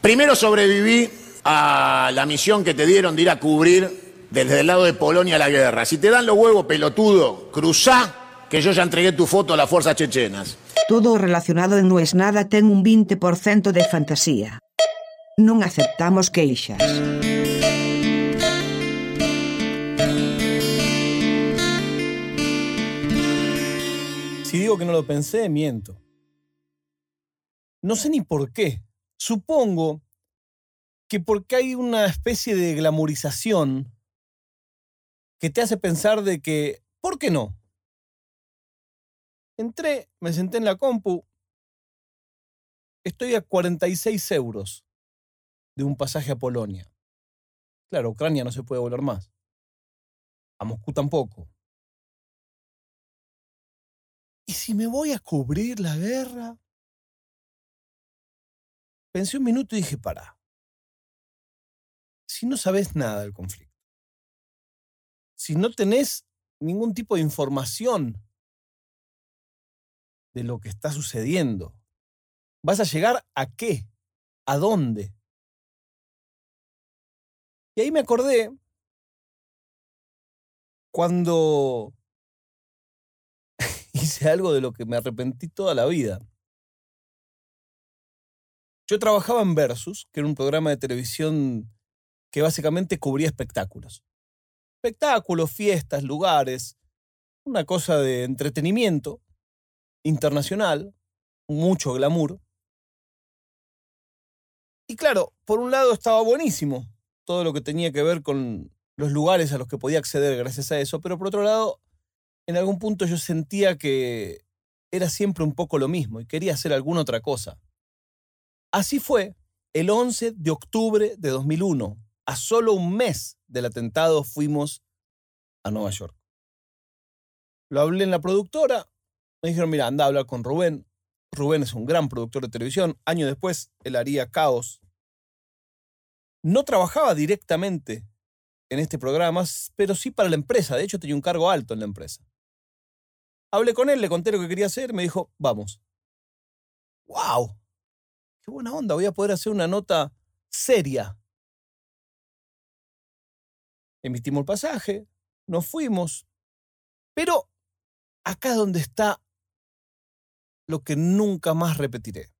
Primero sobreviví a la misión que te dieron de ir a cubrir desde el lado de Polonia la guerra. Si te dan los huevos, pelotudo, cruzá que yo ya entregué tu foto a las fuerzas chechenas. Todo relacionado en No es nada ten un 20% de fantasía. Non aceptamos queixas. Si digo que no lo pensé, miento. No sé ni por qué. Supongo que porque hay una especie de glamorización que te hace pensar de que, ¿por qué no? Entré, me senté en la compu, estoy a 46 euros de un pasaje a Polonia. Claro, Ucrania no se puede volar más. A Moscú tampoco. ¿Y si me voy a cubrir la guerra? Pensé un minuto y dije, para. Si no sabes nada del conflicto, si no tenés ningún tipo de información de lo que está sucediendo, ¿vas a llegar a qué? ¿A dónde? Y ahí me acordé cuando hice algo de lo que me arrepentí toda la vida. Yo trabajaba en Versus, que era un programa de televisión que básicamente cubría espectáculos. Espectáculos, fiestas, lugares, una cosa de entretenimiento internacional, mucho glamour. Y claro, por un lado estaba buenísimo todo lo que tenía que ver con los lugares a los que podía acceder gracias a eso, pero por otro lado, en algún punto yo sentía que era siempre un poco lo mismo y quería hacer alguna otra cosa. Así fue el 11 de octubre de 2001. A solo un mes del atentado fuimos a Nueva York. Lo hablé en la productora, me dijeron, mira, anda a hablar con Rubén. Rubén es un gran productor de televisión. Años después, él haría Caos. No trabajaba directamente en este programa, pero sí para la empresa. De hecho, tenía un cargo alto en la empresa. Hablé con él, le conté lo que quería hacer, me dijo, vamos. ¡Wow! ¡Qué buena onda! Voy a poder hacer una nota seria. Emitimos el pasaje, nos fuimos. Pero acá es donde está lo que nunca más repetiré.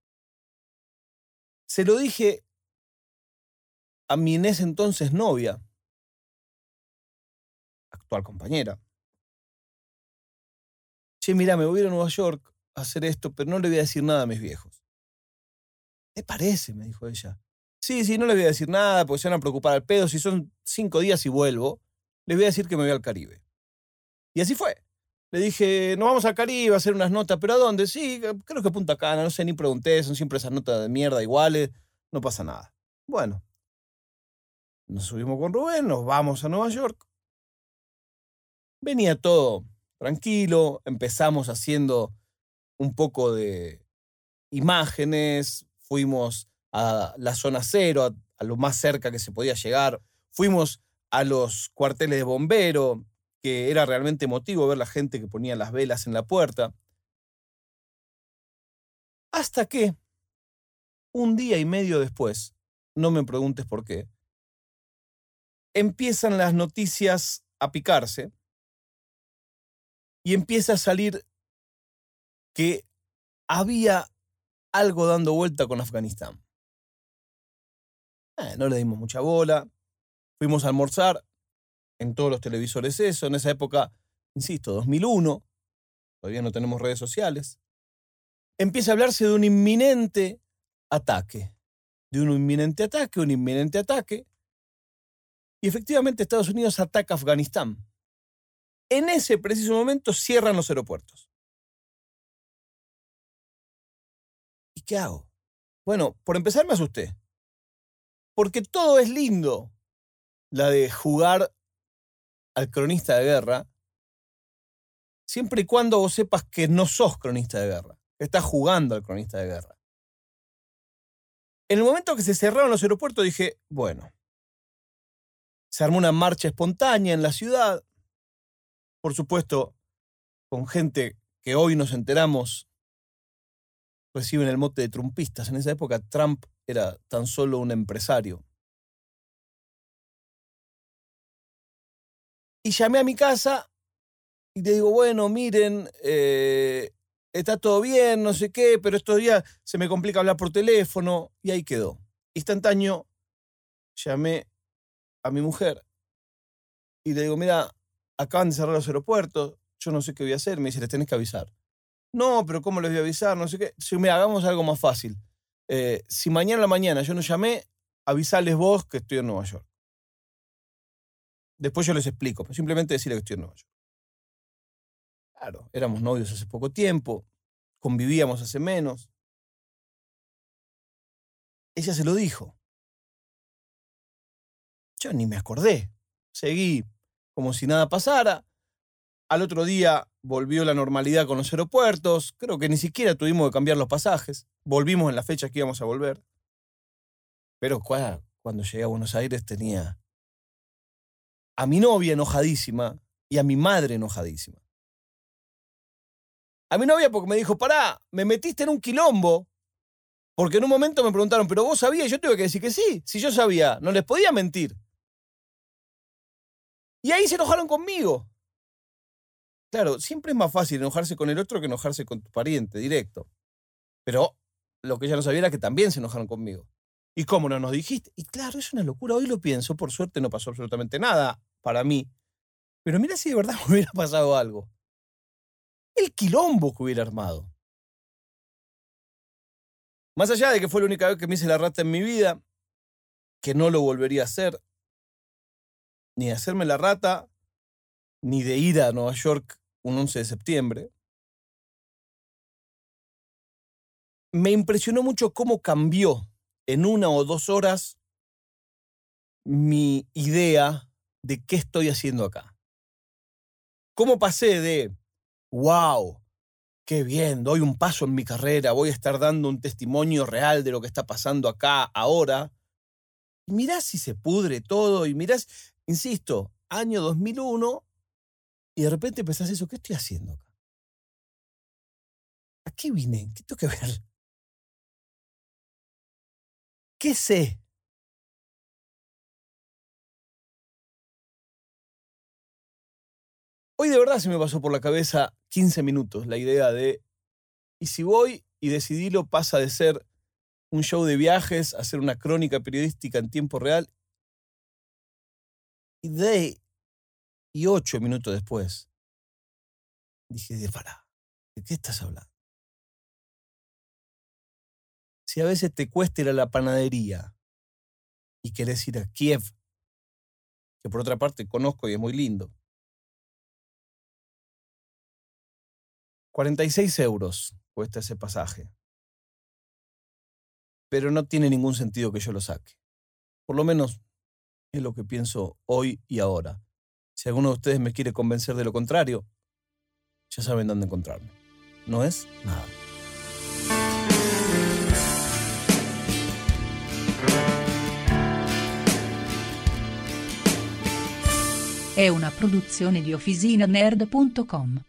Se lo dije a mi en ese entonces novia, actual compañera. Che, mira, me voy a ir a Nueva York a hacer esto, pero no le voy a decir nada a mis viejos. ¿Te parece? me dijo ella. Sí, sí, no le voy a decir nada, porque se van a preocupar al pedo. Si son cinco días y vuelvo, les voy a decir que me voy al Caribe. Y así fue. Le dije, nos vamos al Caribe a hacer unas notas, pero ¿a dónde? Sí, creo que Punta Cana, no sé, ni pregunté, son siempre esas notas de mierda iguales, no pasa nada. Bueno, nos subimos con Rubén, nos vamos a Nueva York. Venía todo tranquilo, empezamos haciendo un poco de imágenes, fuimos a la zona cero, a, lo más cerca que se podía llegar, fuimos a los cuarteles de bombero, que era realmente emotivo ver la gente que ponía las velas en la puerta. Hasta que, un día y medio después, no me preguntes por qué, empiezan las noticias a picarse y empieza a salir que había algo dando vuelta con Afganistán. Eh, no le dimos mucha bola, fuimos a almorzar, en todos los televisores eso. En esa época, insisto, 2001, todavía no tenemos redes sociales. Empieza a hablarse de un inminente ataque. De un inminente ataque, un inminente ataque. Y efectivamente Estados Unidos ataca Afganistán. En ese preciso momento cierran los aeropuertos. Qué hago? Bueno, por empezar me asusté. Porque todo es lindo. La de jugar al cronista de guerra, siempre y cuando vos sepas que no sos cronista de guerra, estás jugando al cronista de guerra. En el momento que se cerraron los aeropuertos dije, bueno, se armó una marcha espontánea en la ciudad, por supuesto, con gente que hoy nos enteramos reciben el mote de trumpistas. En esa época Trump era tan solo un empresario. Y llamé a mi casa y le digo, bueno, miren, eh, está todo bien, no sé qué, pero estos días se me complica hablar por teléfono y ahí quedó. Instantáneo, llamé a mi mujer y le digo, mira, acaban de cerrar los aeropuertos, yo no sé qué voy a hacer, me dice, les tenés que avisar. No, pero ¿cómo les voy a avisar? No sé qué. Si me hagamos algo más fácil. Eh, si mañana a la mañana yo no llamé, avisales vos que estoy en Nueva York. Después yo les explico, pero simplemente decirle que estoy en Nueva York. Claro, éramos novios hace poco tiempo, convivíamos hace menos. Ella se lo dijo. Yo ni me acordé. Seguí como si nada pasara. Al otro día volvió la normalidad con los aeropuertos. Creo que ni siquiera tuvimos que cambiar los pasajes. Volvimos en la fecha que íbamos a volver. Pero cuando llegué a Buenos Aires tenía a mi novia enojadísima y a mi madre enojadísima. A mi novia porque me dijo, pará, me metiste en un quilombo. Porque en un momento me preguntaron, pero vos sabías, yo tuve que decir que sí. Si yo sabía, no les podía mentir. Y ahí se enojaron conmigo. Claro, siempre es más fácil enojarse con el otro que enojarse con tu pariente, directo. Pero lo que ella no sabía era que también se enojaron conmigo. ¿Y cómo no nos dijiste? Y claro, es una locura. Hoy lo pienso, por suerte no pasó absolutamente nada para mí. Pero mira si de verdad me hubiera pasado algo el quilombo que hubiera armado. Más allá de que fue la única vez que me hice la rata en mi vida, que no lo volvería a hacer, ni de hacerme la rata, ni de ir a Nueva York un 11 de septiembre, me impresionó mucho cómo cambió en una o dos horas mi idea de qué estoy haciendo acá. Cómo pasé de wow, qué bien, doy un paso en mi carrera, voy a estar dando un testimonio real de lo que está pasando acá ahora. Y mirás si se pudre todo y mirás, insisto, año 2001 y de repente pensás eso, ¿qué estoy haciendo acá? ¿A qué vine? ¿Qué tengo que ver? ¿Qué sé? Hoy de verdad se me pasó por la cabeza 15 minutos la idea de, ¿y si voy y decidilo pasa de ser un show de viajes a ser una crónica periodística en tiempo real? Y de, y ocho minutos después, dije, de para, ¿de qué estás hablando? Si a veces te cuesta ir a la panadería y querés ir a Kiev, que por otra parte conozco y es muy lindo, 46 euros cuesta ese pasaje. Pero no tiene ningún sentido que yo lo saque. Por lo menos es lo que pienso hoy y ahora. Si alguno de ustedes me quiere convencer de lo contrario, ya saben dónde encontrarme. No es nada. È una produzione di OfficinaNerd.com.